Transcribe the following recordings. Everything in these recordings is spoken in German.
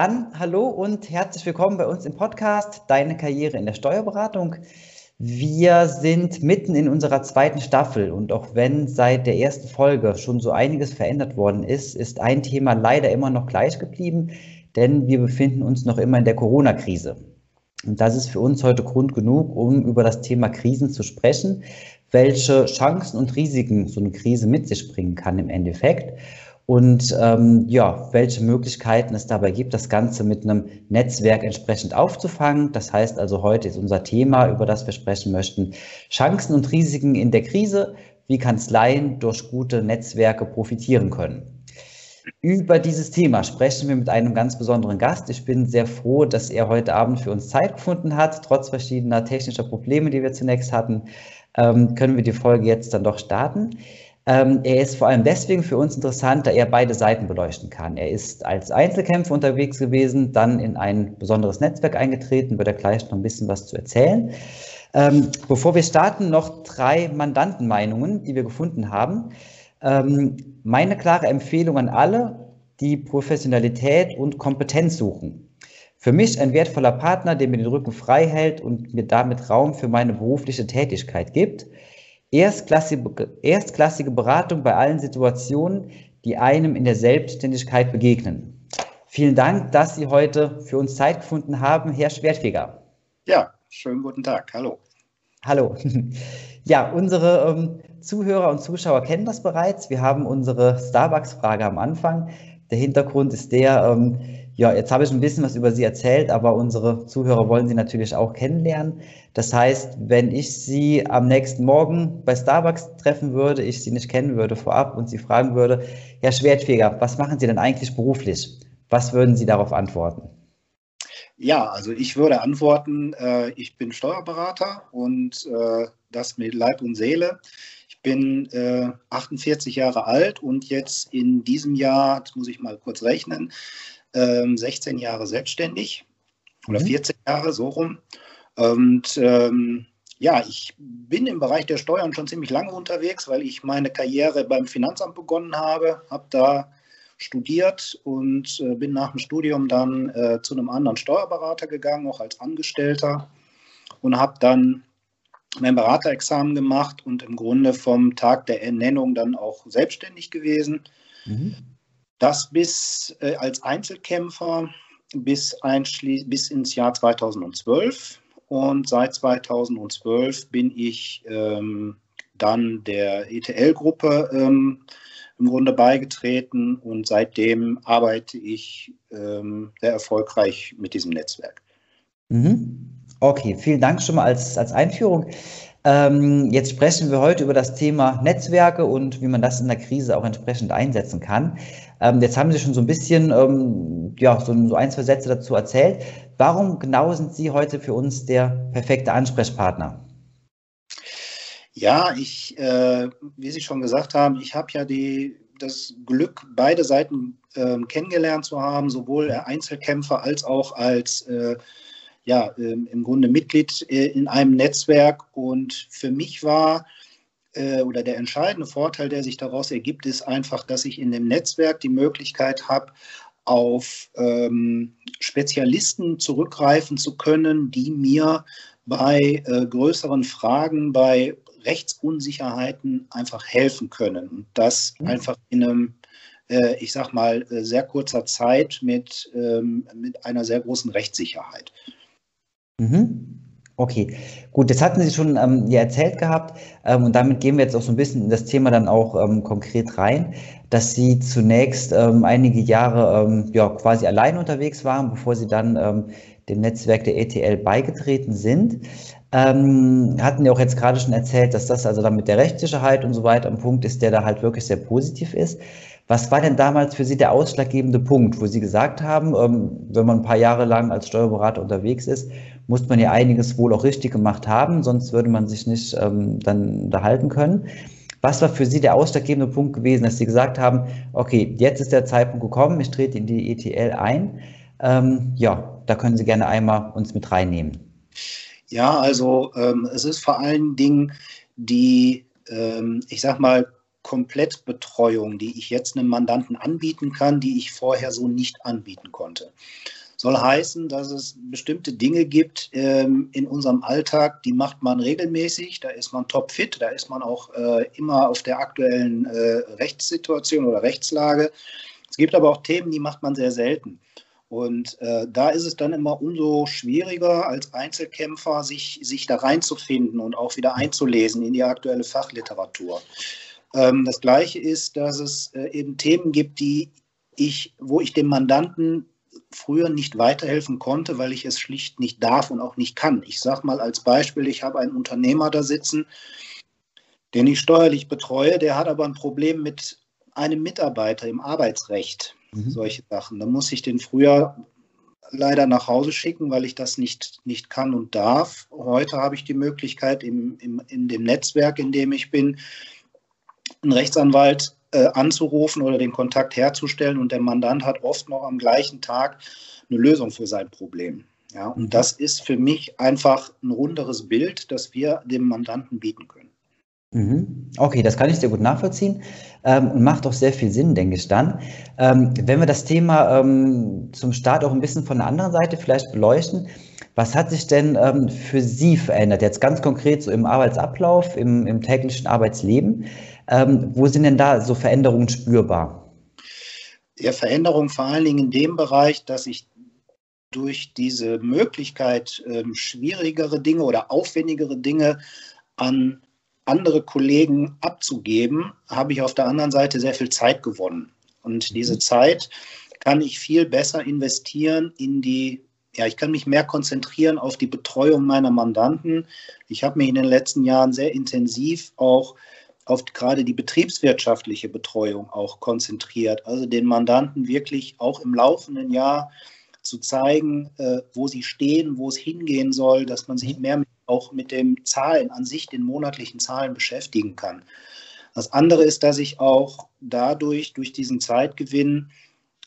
Dann hallo und herzlich willkommen bei uns im Podcast Deine Karriere in der Steuerberatung. Wir sind mitten in unserer zweiten Staffel und auch wenn seit der ersten Folge schon so einiges verändert worden ist, ist ein Thema leider immer noch gleich geblieben, denn wir befinden uns noch immer in der Corona-Krise. Und das ist für uns heute Grund genug, um über das Thema Krisen zu sprechen, welche Chancen und Risiken so eine Krise mit sich bringen kann im Endeffekt und ähm, ja, welche Möglichkeiten es dabei gibt, das Ganze mit einem Netzwerk entsprechend aufzufangen. Das heißt also, heute ist unser Thema, über das wir sprechen möchten, Chancen und Risiken in der Krise, wie Kanzleien durch gute Netzwerke profitieren können. Über dieses Thema sprechen wir mit einem ganz besonderen Gast. Ich bin sehr froh, dass er heute Abend für uns Zeit gefunden hat. Trotz verschiedener technischer Probleme, die wir zunächst hatten, ähm, können wir die Folge jetzt dann doch starten. Ähm, er ist vor allem deswegen für uns interessant, da er beide Seiten beleuchten kann. Er ist als Einzelkämpfer unterwegs gewesen, dann in ein besonderes Netzwerk eingetreten, wird er gleich noch ein bisschen was zu erzählen. Ähm, bevor wir starten, noch drei Mandantenmeinungen, die wir gefunden haben. Ähm, meine klare Empfehlung an alle, die Professionalität und Kompetenz suchen. Für mich ein wertvoller Partner, der mir den Rücken frei hält und mir damit Raum für meine berufliche Tätigkeit gibt. Erstklassige, erstklassige Beratung bei allen Situationen, die einem in der Selbstständigkeit begegnen. Vielen Dank, dass Sie heute für uns Zeit gefunden haben, Herr Schwertfeger. Ja, schönen guten Tag. Hallo. Hallo. Ja, unsere ähm, Zuhörer und Zuschauer kennen das bereits. Wir haben unsere Starbucks-Frage am Anfang. Der Hintergrund ist der, ähm, ja, jetzt habe ich ein bisschen was über Sie erzählt, aber unsere Zuhörer wollen Sie natürlich auch kennenlernen. Das heißt, wenn ich Sie am nächsten Morgen bei Starbucks treffen würde, ich Sie nicht kennen würde vorab und Sie fragen würde, Herr Schwertfeger, was machen Sie denn eigentlich beruflich? Was würden Sie darauf antworten? Ja, also ich würde antworten, äh, ich bin Steuerberater und äh, das mit Leib und Seele. Ich bin äh, 48 Jahre alt und jetzt in diesem Jahr, das muss ich mal kurz rechnen, 16 ähm, Jahre selbstständig oder 14 mhm. Jahre so rum. Und ähm, ja, ich bin im Bereich der Steuern schon ziemlich lange unterwegs, weil ich meine Karriere beim Finanzamt begonnen habe, habe da studiert und äh, bin nach dem Studium dann äh, zu einem anderen Steuerberater gegangen, auch als Angestellter und habe dann mein Beraterexamen gemacht und im Grunde vom Tag der Ernennung dann auch selbstständig gewesen. Mhm. Das bis äh, als Einzelkämpfer bis, bis ins Jahr 2012. Und seit 2012 bin ich ähm, dann der ETL-Gruppe ähm, im Grunde beigetreten und seitdem arbeite ich ähm, sehr erfolgreich mit diesem Netzwerk. Mhm. Okay, vielen Dank schon mal als, als Einführung. Ähm, jetzt sprechen wir heute über das Thema Netzwerke und wie man das in der Krise auch entsprechend einsetzen kann. Ähm, jetzt haben Sie schon so ein bisschen, ähm, ja, so, so, ein, zwei Sätze dazu erzählt. Warum genau sind Sie heute für uns der perfekte Ansprechpartner? Ja, ich, äh, wie Sie schon gesagt haben, ich habe ja die, das Glück, beide Seiten äh, kennengelernt zu haben, sowohl Einzelkämpfer als auch als äh, ja, ähm, im Grunde Mitglied äh, in einem Netzwerk. Und für mich war äh, oder der entscheidende Vorteil, der sich daraus ergibt, ist einfach, dass ich in dem Netzwerk die Möglichkeit habe, auf ähm, Spezialisten zurückgreifen zu können, die mir bei äh, größeren Fragen, bei Rechtsunsicherheiten einfach helfen können. Und das mhm. einfach in einem, äh, ich sag mal, äh, sehr kurzer Zeit mit, ähm, mit einer sehr großen Rechtssicherheit. Mhm. Okay, gut, das hatten Sie schon ähm, ja erzählt gehabt ähm, und damit gehen wir jetzt auch so ein bisschen in das Thema dann auch ähm, konkret rein, dass Sie zunächst ähm, einige Jahre ähm, ja quasi allein unterwegs waren, bevor Sie dann ähm, dem Netzwerk der ETL beigetreten sind. hatten ja auch jetzt gerade schon erzählt, dass das also dann mit der Rechtssicherheit und so weiter ein Punkt ist, der da halt wirklich sehr positiv ist. Was war denn damals für Sie der ausschlaggebende Punkt, wo Sie gesagt haben, wenn man ein paar Jahre lang als Steuerberater unterwegs ist, muss man ja einiges wohl auch richtig gemacht haben, sonst würde man sich nicht ähm, dann unterhalten können. Was war für Sie der ausschlaggebende Punkt gewesen, dass Sie gesagt haben, okay, jetzt ist der Zeitpunkt gekommen, ich trete in die ETL ein. Ähm, ja, da können Sie gerne einmal uns mit reinnehmen. Ja, also ähm, es ist vor allen Dingen die, ähm, ich sag mal, Komplettbetreuung, die ich jetzt einem Mandanten anbieten kann, die ich vorher so nicht anbieten konnte. Soll heißen, dass es bestimmte Dinge gibt ähm, in unserem Alltag, die macht man regelmäßig, da ist man topfit, da ist man auch äh, immer auf der aktuellen äh, Rechtssituation oder Rechtslage. Es gibt aber auch Themen, die macht man sehr selten. Und äh, da ist es dann immer umso schwieriger als Einzelkämpfer, sich, sich da reinzufinden und auch wieder einzulesen in die aktuelle Fachliteratur. Ähm, das Gleiche ist, dass es äh, eben Themen gibt, die ich, wo ich dem Mandanten früher nicht weiterhelfen konnte, weil ich es schlicht nicht darf und auch nicht kann. Ich sage mal als Beispiel, ich habe einen Unternehmer da sitzen, den ich steuerlich betreue, der hat aber ein Problem mit einem Mitarbeiter im Arbeitsrecht mhm. solche Sachen. Da muss ich den früher leider nach Hause schicken, weil ich das nicht, nicht kann und darf. Heute habe ich die Möglichkeit, im, im, in dem Netzwerk, in dem ich bin, einen Rechtsanwalt äh, anzurufen oder den Kontakt herzustellen und der Mandant hat oft noch am gleichen Tag eine Lösung für sein Problem. Ja, und mhm. das ist für mich einfach ein runderes Bild, das wir dem Mandanten bieten können. Mhm. Okay, das kann ich sehr gut nachvollziehen ähm, und macht auch sehr viel Sinn, denke ich dann. Ähm, wenn wir das Thema ähm, zum Start auch ein bisschen von der anderen Seite vielleicht beleuchten, was hat sich denn für Sie verändert, jetzt ganz konkret so im Arbeitsablauf, im, im täglichen Arbeitsleben? Ähm, wo sind denn da so Veränderungen spürbar? Ja, Veränderungen vor allen Dingen in dem Bereich, dass ich durch diese Möglichkeit, ähm, schwierigere Dinge oder aufwendigere Dinge an andere Kollegen abzugeben, habe ich auf der anderen Seite sehr viel Zeit gewonnen. Und diese mhm. Zeit kann ich viel besser investieren in die, ja, ich kann mich mehr konzentrieren auf die Betreuung meiner Mandanten. Ich habe mich in den letzten Jahren sehr intensiv auch auf gerade die betriebswirtschaftliche Betreuung auch konzentriert. Also den Mandanten wirklich auch im laufenden Jahr zu zeigen, äh, wo sie stehen, wo es hingehen soll, dass man sich mhm. mehr auch mit den Zahlen an sich, den monatlichen Zahlen beschäftigen kann. Das andere ist, dass ich auch dadurch, durch diesen Zeitgewinn,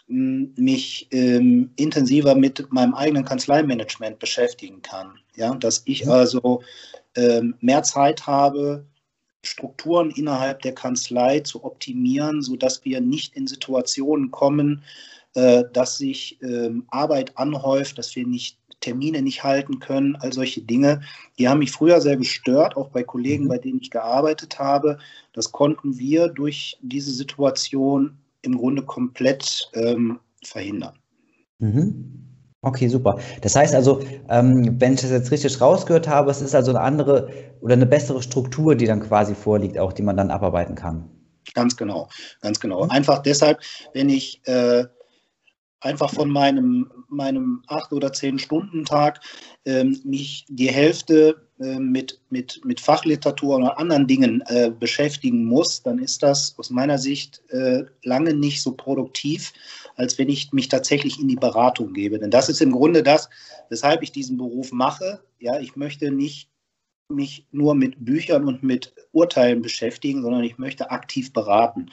mich ähm, intensiver mit meinem eigenen Kanzleimanagement beschäftigen kann. Ja, dass ich mhm. also ähm, mehr Zeit habe, Strukturen innerhalb der Kanzlei zu optimieren, sodass wir nicht in Situationen kommen, äh, dass sich ähm, Arbeit anhäuft, dass wir nicht Termine nicht halten können, all solche Dinge. Die haben mich früher sehr gestört, auch bei Kollegen, mhm. bei denen ich gearbeitet habe. Das konnten wir durch diese Situation im Grunde komplett ähm, verhindern. Mhm. Okay, super. Das heißt also, ähm, wenn ich das jetzt richtig rausgehört habe, es ist also eine andere oder eine bessere Struktur, die dann quasi vorliegt, auch die man dann abarbeiten kann. Ganz genau, ganz genau. Einfach deshalb, wenn ich äh, einfach von meinem, meinem acht oder zehn Stunden Tag ähm, mich die Hälfte mit, mit, mit Fachliteratur oder anderen Dingen äh, beschäftigen muss, dann ist das aus meiner Sicht äh, lange nicht so produktiv, als wenn ich mich tatsächlich in die Beratung gebe. Denn das ist im Grunde das, weshalb ich diesen Beruf mache. Ja, ich möchte nicht mich nur mit Büchern und mit Urteilen beschäftigen, sondern ich möchte aktiv beraten.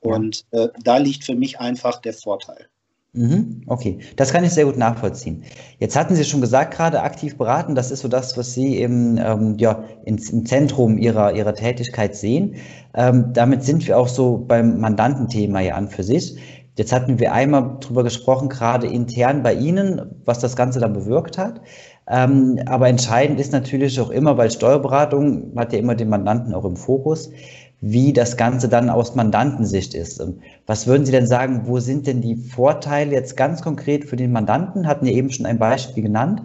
Und äh, da liegt für mich einfach der Vorteil. Mhm, okay, das kann ich sehr gut nachvollziehen. Jetzt hatten Sie schon gesagt, gerade aktiv beraten, das ist so das, was Sie im, ähm, ja, ins, im Zentrum Ihrer, Ihrer Tätigkeit sehen. Ähm, damit sind wir auch so beim Mandantenthema ja an für sich. Jetzt hatten wir einmal drüber gesprochen, gerade intern bei Ihnen, was das Ganze dann bewirkt hat. Ähm, aber entscheidend ist natürlich auch immer, weil Steuerberatung hat ja immer den Mandanten auch im Fokus wie das Ganze dann aus Mandantensicht ist. Was würden Sie denn sagen, wo sind denn die Vorteile jetzt ganz konkret für den Mandanten? Hatten ja eben schon ein Beispiel genannt.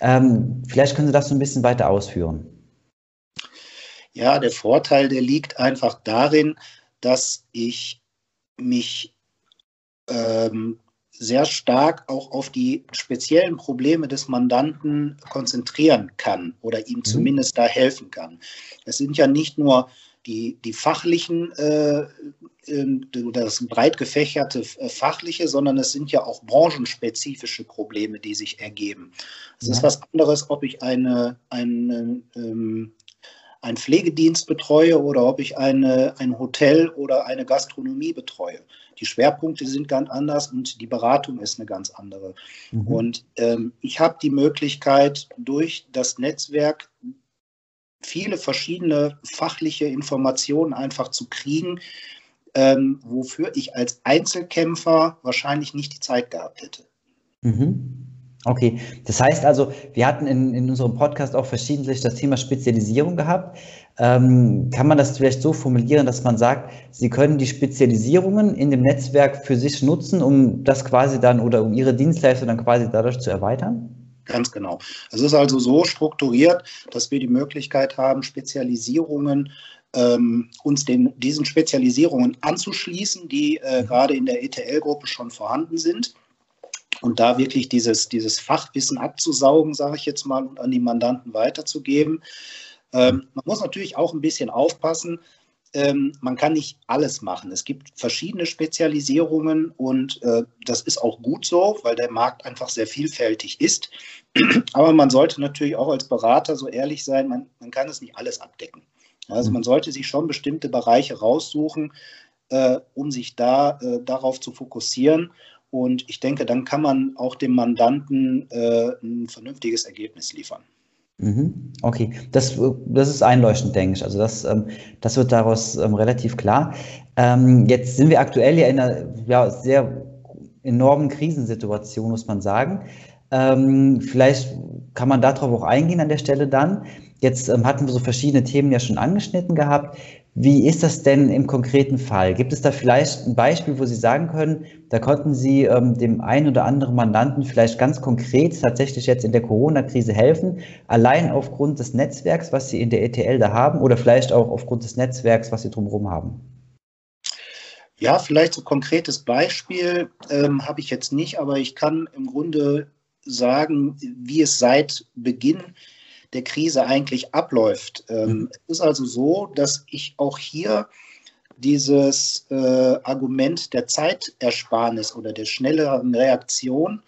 Ähm, vielleicht können Sie das so ein bisschen weiter ausführen. Ja, der Vorteil, der liegt einfach darin, dass ich mich ähm, sehr stark auch auf die speziellen Probleme des Mandanten konzentrieren kann oder ihm mhm. zumindest da helfen kann. Es sind ja nicht nur die, die fachlichen äh, ähm, oder das breit gefächerte äh, fachliche, sondern es sind ja auch branchenspezifische Probleme, die sich ergeben. Es ja. ist was anderes, ob ich eine, eine ähm, einen Pflegedienst betreue oder ob ich eine, ein Hotel oder eine Gastronomie betreue. Die Schwerpunkte sind ganz anders und die Beratung ist eine ganz andere. Mhm. Und ähm, ich habe die Möglichkeit, durch das Netzwerk viele verschiedene fachliche Informationen einfach zu kriegen, ähm, wofür ich als Einzelkämpfer wahrscheinlich nicht die Zeit gehabt hätte. Mhm. Okay, das heißt also, wir hatten in, in unserem Podcast auch verschiedentlich das Thema Spezialisierung gehabt. Ähm, kann man das vielleicht so formulieren, dass man sagt, Sie können die Spezialisierungen in dem Netzwerk für sich nutzen, um das quasi dann oder um Ihre Dienstleistung dann quasi dadurch zu erweitern? Ganz genau. Es ist also so strukturiert, dass wir die Möglichkeit haben, Spezialisierungen ähm, uns den, diesen Spezialisierungen anzuschließen, die äh, mhm. gerade in der ETL-Gruppe schon vorhanden sind. Und da wirklich dieses, dieses Fachwissen abzusaugen, sage ich jetzt mal, und an die Mandanten weiterzugeben. Ähm, man muss natürlich auch ein bisschen aufpassen. Ähm, man kann nicht alles machen. Es gibt verschiedene Spezialisierungen und äh, das ist auch gut so, weil der Markt einfach sehr vielfältig ist. Aber man sollte natürlich auch als Berater so ehrlich sein, man, man kann es nicht alles abdecken. Also mhm. man sollte sich schon bestimmte Bereiche raussuchen, äh, um sich da äh, darauf zu fokussieren. Und ich denke, dann kann man auch dem Mandanten äh, ein vernünftiges Ergebnis liefern. Mhm. Okay, das, das ist einleuchtend, denke ich. Also das, ähm, das wird daraus ähm, relativ klar. Ähm, jetzt sind wir aktuell ja in einer ja, sehr enormen Krisensituation, muss man sagen. Vielleicht kann man darauf auch eingehen an der Stelle dann. Jetzt hatten wir so verschiedene Themen ja schon angeschnitten gehabt. Wie ist das denn im konkreten Fall? Gibt es da vielleicht ein Beispiel, wo Sie sagen können, da konnten Sie ähm, dem einen oder anderen Mandanten vielleicht ganz konkret tatsächlich jetzt in der Corona-Krise helfen, allein aufgrund des Netzwerks, was Sie in der ETL da haben oder vielleicht auch aufgrund des Netzwerks, was Sie drumherum haben? Ja, vielleicht so ein konkretes Beispiel ähm, habe ich jetzt nicht, aber ich kann im Grunde sagen, wie es seit Beginn der Krise eigentlich abläuft. Ähm, mhm. Es ist also so, dass ich auch hier dieses äh, Argument der Zeitersparnis oder der schnelleren Reaktion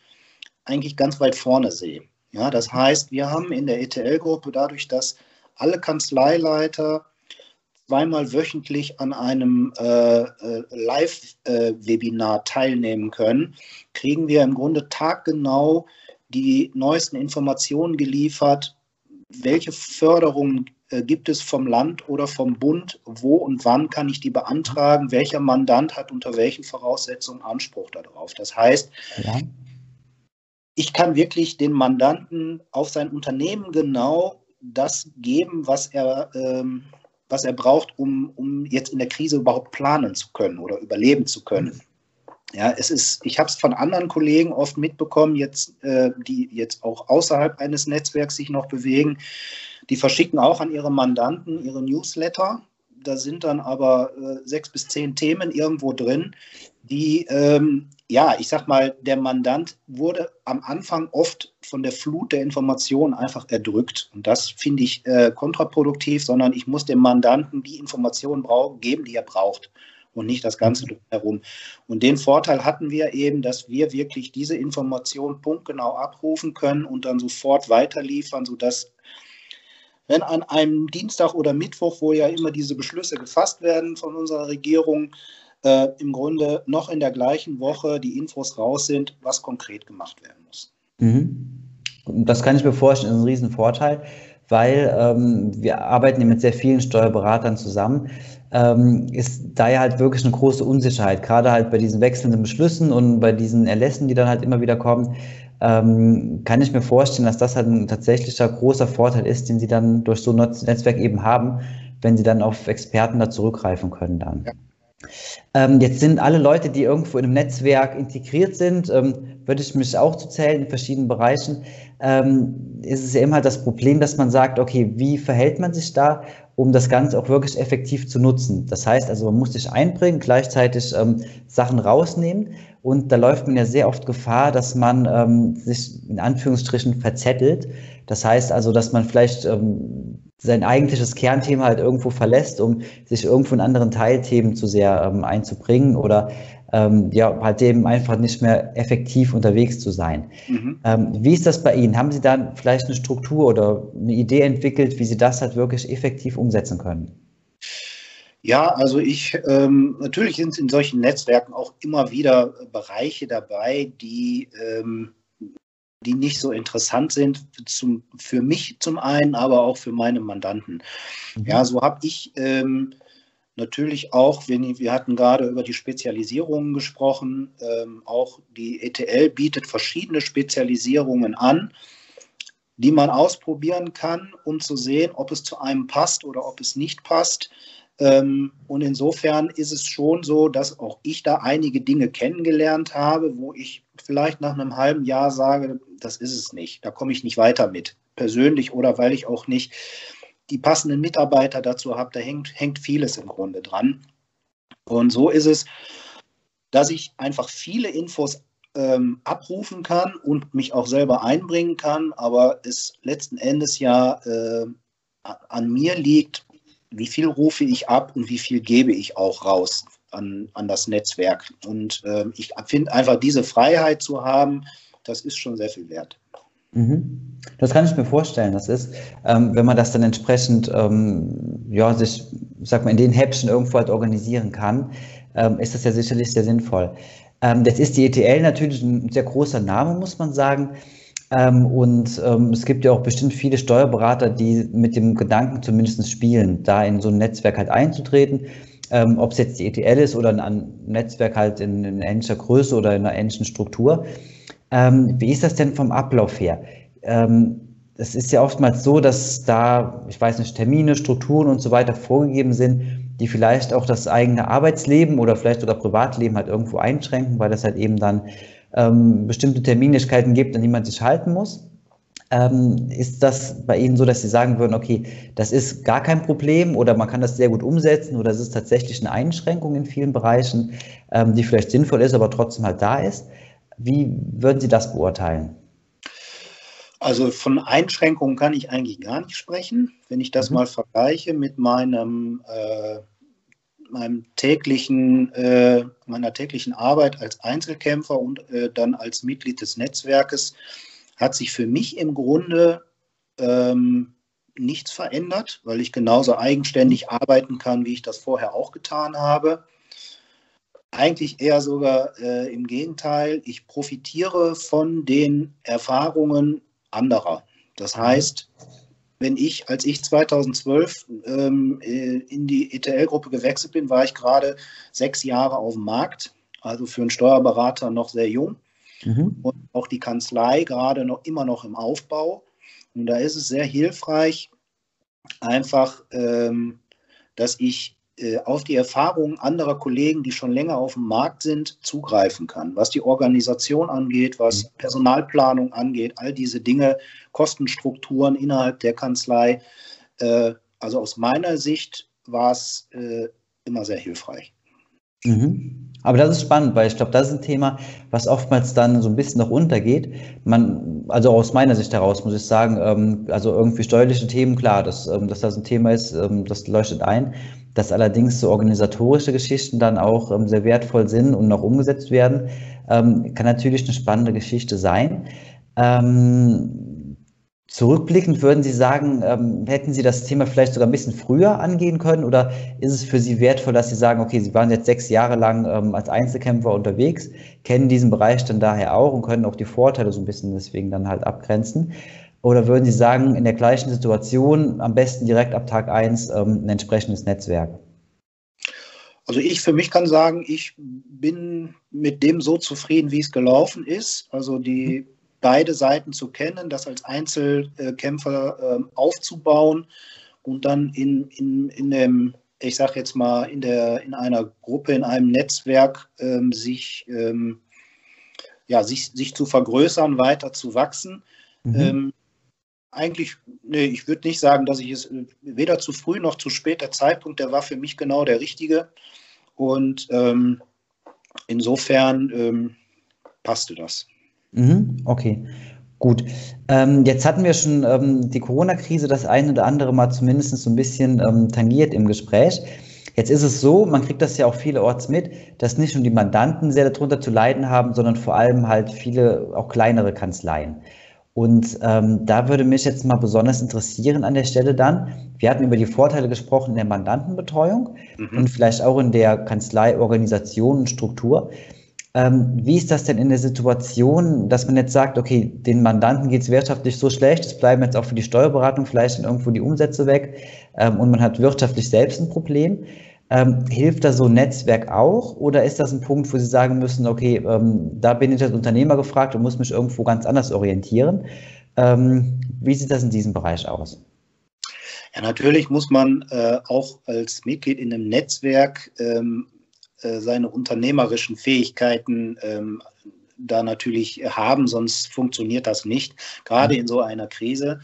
eigentlich ganz weit vorne sehe. Ja, das heißt, wir haben in der ETL-Gruppe dadurch, dass alle Kanzleileiter zweimal wöchentlich an einem äh, äh, Live-Webinar teilnehmen können, kriegen wir im Grunde taggenau die neuesten Informationen geliefert, welche Förderungen äh, gibt es vom Land oder vom Bund, wo und wann kann ich die beantragen, welcher Mandant hat unter welchen Voraussetzungen Anspruch darauf. Das heißt, ja. ich kann wirklich den Mandanten auf sein Unternehmen genau das geben, was er, ähm, was er braucht, um, um jetzt in der Krise überhaupt planen zu können oder überleben zu können. Ja, es ist, ich habe es von anderen Kollegen oft mitbekommen, jetzt, äh, die jetzt auch außerhalb eines Netzwerks sich noch bewegen. Die verschicken auch an ihre Mandanten ihre Newsletter. Da sind dann aber äh, sechs bis zehn Themen irgendwo drin, die, ähm, ja, ich sag mal, der Mandant wurde am Anfang oft von der Flut der Informationen einfach erdrückt. Und das finde ich äh, kontraproduktiv, sondern ich muss dem Mandanten die Informationen geben, die er braucht und nicht das Ganze drumherum. Und den Vorteil hatten wir eben, dass wir wirklich diese Information punktgenau abrufen können und dann sofort weiterliefern, sodass wenn an einem Dienstag oder Mittwoch, wo ja immer diese Beschlüsse gefasst werden von unserer Regierung, äh, im Grunde noch in der gleichen Woche die Infos raus sind, was konkret gemacht werden muss. Mhm. Das kann ich mir vorstellen, ist ein Riesenvorteil, weil ähm, wir arbeiten mit sehr vielen Steuerberatern zusammen ähm, ist da ja halt wirklich eine große Unsicherheit, gerade halt bei diesen wechselnden Beschlüssen und bei diesen Erlässen, die dann halt immer wieder kommen, ähm, kann ich mir vorstellen, dass das halt ein tatsächlicher großer Vorteil ist, den sie dann durch so ein Netzwerk eben haben, wenn sie dann auf Experten da zurückgreifen können dann. Ja. Ähm, jetzt sind alle Leute, die irgendwo in einem Netzwerk integriert sind, ähm, würde ich mich auch zu zählen in verschiedenen Bereichen, ähm, ist es ja immer das Problem, dass man sagt, okay, wie verhält man sich da um das Ganze auch wirklich effektiv zu nutzen. Das heißt also, man muss sich einbringen, gleichzeitig ähm, Sachen rausnehmen und da läuft man ja sehr oft Gefahr, dass man ähm, sich in Anführungsstrichen verzettelt. Das heißt also, dass man vielleicht ähm, sein eigentliches Kernthema halt irgendwo verlässt, um sich irgendwo in anderen Teilthemen zu sehr ähm, einzubringen oder ähm, ja, halt eben einfach nicht mehr effektiv unterwegs zu sein. Mhm. Ähm, wie ist das bei Ihnen? Haben Sie da vielleicht eine Struktur oder eine Idee entwickelt, wie Sie das halt wirklich effektiv umsetzen können? Ja, also ich, ähm, natürlich sind in solchen Netzwerken auch immer wieder Bereiche dabei, die ähm, die nicht so interessant sind zum, für mich zum einen, aber auch für meine Mandanten. Mhm. Ja, so habe ich ähm, natürlich auch, wenn, wir hatten gerade über die Spezialisierungen gesprochen, ähm, auch die ETL bietet verschiedene Spezialisierungen an, die man ausprobieren kann, um zu sehen, ob es zu einem passt oder ob es nicht passt. Ähm, und insofern ist es schon so, dass auch ich da einige Dinge kennengelernt habe, wo ich vielleicht nach einem halben Jahr sage, das ist es nicht, da komme ich nicht weiter mit, persönlich oder weil ich auch nicht die passenden Mitarbeiter dazu habe. Da hängt, hängt vieles im Grunde dran. Und so ist es, dass ich einfach viele Infos ähm, abrufen kann und mich auch selber einbringen kann, aber es letzten Endes ja äh, an mir liegt, wie viel rufe ich ab und wie viel gebe ich auch raus an, an das Netzwerk. Und äh, ich finde einfach diese Freiheit zu haben, das ist schon sehr viel wert. Mhm. Das kann ich mir vorstellen. Das ist, ähm, wenn man das dann entsprechend, ähm, ja, sich, sag mal, in den Häppchen irgendwo halt organisieren kann, ähm, ist das ja sicherlich sehr sinnvoll. Ähm, jetzt ist die ETL natürlich ein sehr großer Name, muss man sagen. Ähm, und ähm, es gibt ja auch bestimmt viele Steuerberater, die mit dem Gedanken zumindest spielen, da in so ein Netzwerk halt einzutreten. Ähm, ob es jetzt die ETL ist oder ein, Netzwerk halt in, in ähnlicher Größe oder in einer ähnlichen Struktur. Ähm, wie ist das denn vom Ablauf her? Ähm, es ist ja oftmals so, dass da, ich weiß nicht, Termine, Strukturen und so weiter vorgegeben sind, die vielleicht auch das eigene Arbeitsleben oder vielleicht sogar Privatleben halt irgendwo einschränken, weil das halt eben dann ähm, bestimmte Terminlichkeiten gibt, an die man sich halten muss. Ähm, ist das bei Ihnen so, dass Sie sagen würden, okay, das ist gar kein Problem oder man kann das sehr gut umsetzen oder es ist tatsächlich eine Einschränkung in vielen Bereichen, ähm, die vielleicht sinnvoll ist, aber trotzdem halt da ist? Wie würden Sie das beurteilen? Also von Einschränkungen kann ich eigentlich gar nicht sprechen. Wenn ich das mhm. mal vergleiche mit meinem, äh, meinem täglichen, äh, meiner täglichen Arbeit als Einzelkämpfer und äh, dann als Mitglied des Netzwerkes, hat sich für mich im Grunde ähm, nichts verändert, weil ich genauso eigenständig arbeiten kann, wie ich das vorher auch getan habe. Eigentlich eher sogar äh, im Gegenteil. Ich profitiere von den Erfahrungen anderer. Das heißt, wenn ich, als ich 2012 ähm, äh, in die ETL-Gruppe gewechselt bin, war ich gerade sechs Jahre auf dem Markt, also für einen Steuerberater noch sehr jung. Mhm. Und auch die Kanzlei gerade noch immer noch im Aufbau. Und da ist es sehr hilfreich, einfach, ähm, dass ich äh, auf die Erfahrungen anderer Kollegen, die schon länger auf dem Markt sind, zugreifen kann. Was die Organisation angeht, was mhm. Personalplanung angeht, all diese Dinge, Kostenstrukturen innerhalb der Kanzlei. Äh, also aus meiner Sicht war es äh, immer sehr hilfreich. Mhm. Aber das ist spannend, weil ich glaube, das ist ein Thema, was oftmals dann so ein bisschen noch untergeht. Man, also aus meiner Sicht heraus muss ich sagen, ähm, also irgendwie steuerliche Themen, klar, dass, ähm, dass das ein Thema ist, ähm, das leuchtet ein dass allerdings so organisatorische Geschichten dann auch ähm, sehr wertvoll sind und noch umgesetzt werden, ähm, kann natürlich eine spannende Geschichte sein. Ähm, zurückblickend würden Sie sagen, ähm, hätten Sie das Thema vielleicht sogar ein bisschen früher angehen können oder ist es für Sie wertvoll, dass Sie sagen, okay, Sie waren jetzt sechs Jahre lang ähm, als Einzelkämpfer unterwegs, kennen diesen Bereich dann daher auch und können auch die Vorteile so ein bisschen deswegen dann halt abgrenzen? Oder würden Sie sagen, in der gleichen Situation am besten direkt ab Tag 1 ähm, ein entsprechendes Netzwerk? Also ich für mich kann sagen, ich bin mit dem so zufrieden, wie es gelaufen ist. Also die mhm. Beide Seiten zu kennen, das als Einzelkämpfer äh, aufzubauen und dann in, in, in dem, ich sage jetzt mal, in, der, in einer Gruppe, in einem Netzwerk ähm, sich, ähm, ja, sich, sich zu vergrößern, weiter zu wachsen. Mhm. Ähm, eigentlich, nee, ich würde nicht sagen, dass ich es äh, weder zu früh noch zu spät, der Zeitpunkt, der war für mich genau der richtige. Und ähm, insofern ähm, passte das. Mhm, okay, gut. Ähm, jetzt hatten wir schon ähm, die Corona-Krise das ein oder andere Mal zumindest so ein bisschen ähm, tangiert im Gespräch. Jetzt ist es so, man kriegt das ja auch vielerorts mit, dass nicht nur die Mandanten sehr darunter zu leiden haben, sondern vor allem halt viele auch kleinere Kanzleien. Und ähm, da würde mich jetzt mal besonders interessieren an der Stelle dann, wir hatten über die Vorteile gesprochen in der Mandantenbetreuung mhm. und vielleicht auch in der Kanzleiorganisation und Struktur. Ähm, wie ist das denn in der Situation, dass man jetzt sagt, okay, den Mandanten geht es wirtschaftlich so schlecht, es bleiben jetzt auch für die Steuerberatung vielleicht irgendwo die Umsätze weg ähm, und man hat wirtschaftlich selbst ein Problem. Ähm, hilft da so ein Netzwerk auch oder ist das ein Punkt, wo Sie sagen müssen, okay, ähm, da bin ich als Unternehmer gefragt und muss mich irgendwo ganz anders orientieren? Ähm, wie sieht das in diesem Bereich aus? Ja, natürlich muss man äh, auch als Mitglied in einem Netzwerk ähm, äh, seine unternehmerischen Fähigkeiten ähm, da natürlich haben, sonst funktioniert das nicht, gerade in so einer Krise.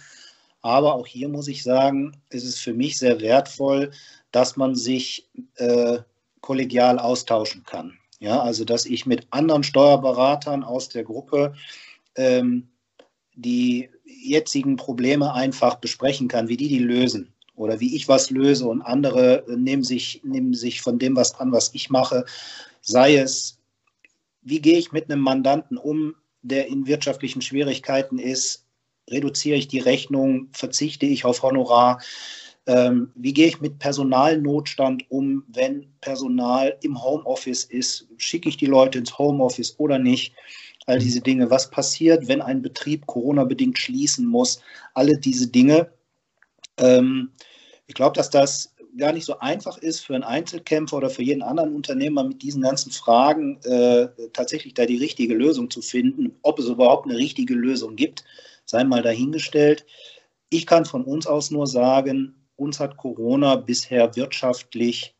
Aber auch hier muss ich sagen, ist es für mich sehr wertvoll, dass man sich äh, kollegial austauschen kann. Ja, also dass ich mit anderen Steuerberatern aus der Gruppe ähm, die jetzigen Probleme einfach besprechen kann, wie die die lösen oder wie ich was löse und andere nehmen sich, nehmen sich von dem was an, was ich mache. Sei es, wie gehe ich mit einem Mandanten um, der in wirtschaftlichen Schwierigkeiten ist, reduziere ich die Rechnung, verzichte ich auf Honorar, ähm, wie gehe ich mit Personalnotstand um, wenn Personal im Homeoffice ist, schicke ich die Leute ins Homeoffice oder nicht? All diese Dinge. Was passiert, wenn ein Betrieb Corona-bedingt schließen muss? Alle diese Dinge. Ähm, ich glaube, dass das gar nicht so einfach ist für einen Einzelkämpfer oder für jeden anderen Unternehmer mit diesen ganzen Fragen äh, tatsächlich da die richtige Lösung zu finden. Ob es überhaupt eine richtige Lösung gibt, sei mal dahingestellt. Ich kann von uns aus nur sagen, uns hat Corona bisher wirtschaftlich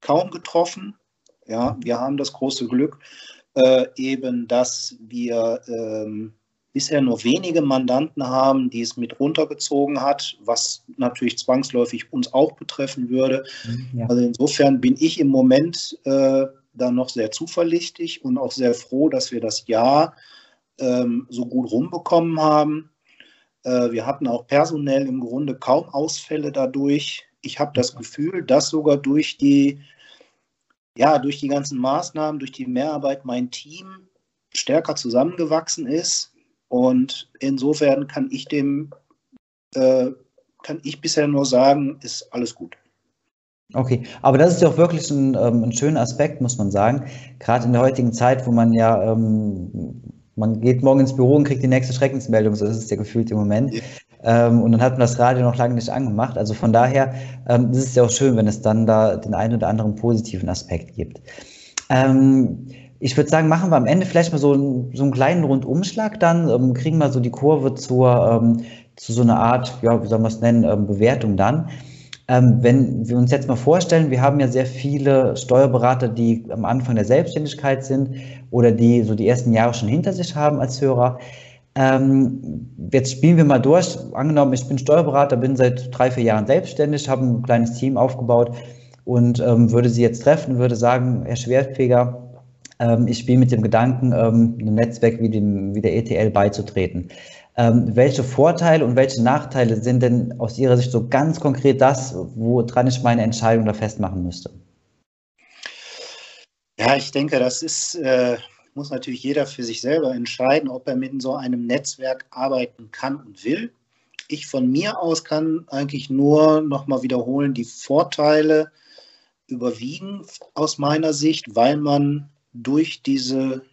kaum getroffen. Ja, wir haben das große Glück, äh, eben, dass wir ähm, bisher nur wenige Mandanten haben, die es mit runtergezogen hat, was natürlich zwangsläufig uns auch betreffen würde. Mhm, ja. Also insofern bin ich im Moment äh, da noch sehr zuverlässig und auch sehr froh, dass wir das Jahr ähm, so gut rumbekommen haben. Äh, wir hatten auch personell im Grunde kaum Ausfälle dadurch. Ich habe das Gefühl, dass sogar durch die ja, durch die ganzen Maßnahmen, durch die Mehrarbeit mein Team stärker zusammengewachsen ist. Und insofern kann ich dem, äh, kann ich bisher nur sagen, ist alles gut. Okay, aber das ist ja auch wirklich ein, ähm, ein schöner Aspekt, muss man sagen. Gerade in der heutigen Zeit, wo man ja, ähm, man geht morgen ins Büro und kriegt die nächste Schreckensmeldung, so ist es ja gefühlt im Moment. Ja. Ähm, und dann hat man das Radio noch lange nicht angemacht. Also von daher ähm, ist es ja auch schön, wenn es dann da den einen oder anderen positiven Aspekt gibt. Ähm, ich würde sagen, machen wir am Ende vielleicht mal so, so einen kleinen Rundumschlag dann, ähm, kriegen wir so die Kurve zur, ähm, zu so einer Art, ja, wie soll man es nennen, ähm, Bewertung dann. Ähm, wenn wir uns jetzt mal vorstellen, wir haben ja sehr viele Steuerberater, die am Anfang der Selbstständigkeit sind oder die so die ersten Jahre schon hinter sich haben als Hörer. Ähm, jetzt spielen wir mal durch. Angenommen, ich bin Steuerberater, bin seit drei, vier Jahren selbstständig, habe ein kleines Team aufgebaut und ähm, würde Sie jetzt treffen, würde sagen, Herr Schwertfeger, ich spiele mit dem Gedanken, ähm, einem Netzwerk wie, dem, wie der ETL beizutreten. Ähm, welche Vorteile und welche Nachteile sind denn aus Ihrer Sicht so ganz konkret das, woran ich meine Entscheidung da festmachen müsste? Ja, ich denke, das ist äh, muss natürlich jeder für sich selber entscheiden, ob er mit so einem Netzwerk arbeiten kann und will. Ich von mir aus kann eigentlich nur nochmal wiederholen, die Vorteile überwiegen aus meiner Sicht, weil man durch diese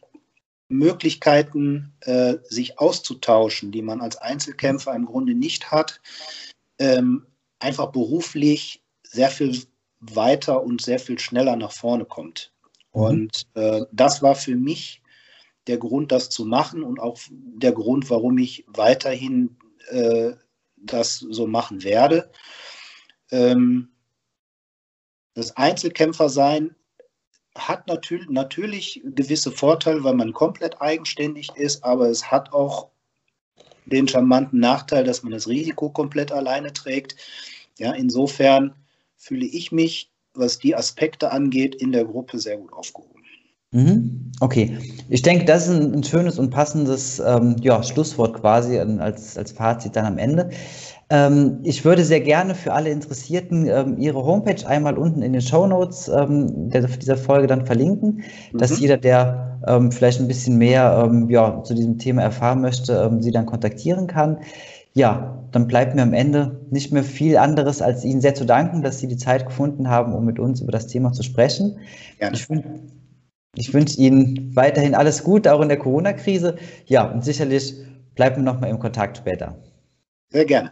Möglichkeiten, äh, sich auszutauschen, die man als Einzelkämpfer im Grunde nicht hat, ähm, einfach beruflich sehr viel weiter und sehr viel schneller nach vorne kommt. Mhm. Und äh, das war für mich der Grund, das zu machen und auch der Grund, warum ich weiterhin äh, das so machen werde. Ähm, das Einzelkämpfersein hat natürlich, natürlich gewisse Vorteile, weil man komplett eigenständig ist, aber es hat auch den charmanten Nachteil, dass man das Risiko komplett alleine trägt. Ja, insofern fühle ich mich was die Aspekte angeht, in der Gruppe sehr gut aufgehoben. Mhm. Okay, ich denke, das ist ein, schönes und passendes ähm, ja, Schlusswort quasi als, als Fazit dann am Ende. Ähm, ich würde sehr gerne für alle Interessierten ähm, Ihre Homepage einmal unten in den Show Notes ähm, der, dieser Folge dann verlinken, mhm. dass jeder, der ähm, vielleicht ein bisschen mehr ähm, ja, zu diesem Thema erfahren möchte, Sie dann kontaktieren kann ja, dann bleibt mir am Ende nicht mehr viel anderes, als Ihnen sehr zu danken, dass Sie die Zeit gefunden haben, um mit uns über das Thema zu sprechen. Gerne. Ich, Ich wünsche Ihnen weiterhin alles Gute, auch in der Corona-Krise. Ja, und sicherlich bleiben wir nochmal im Kontakt später. Sehr gerne.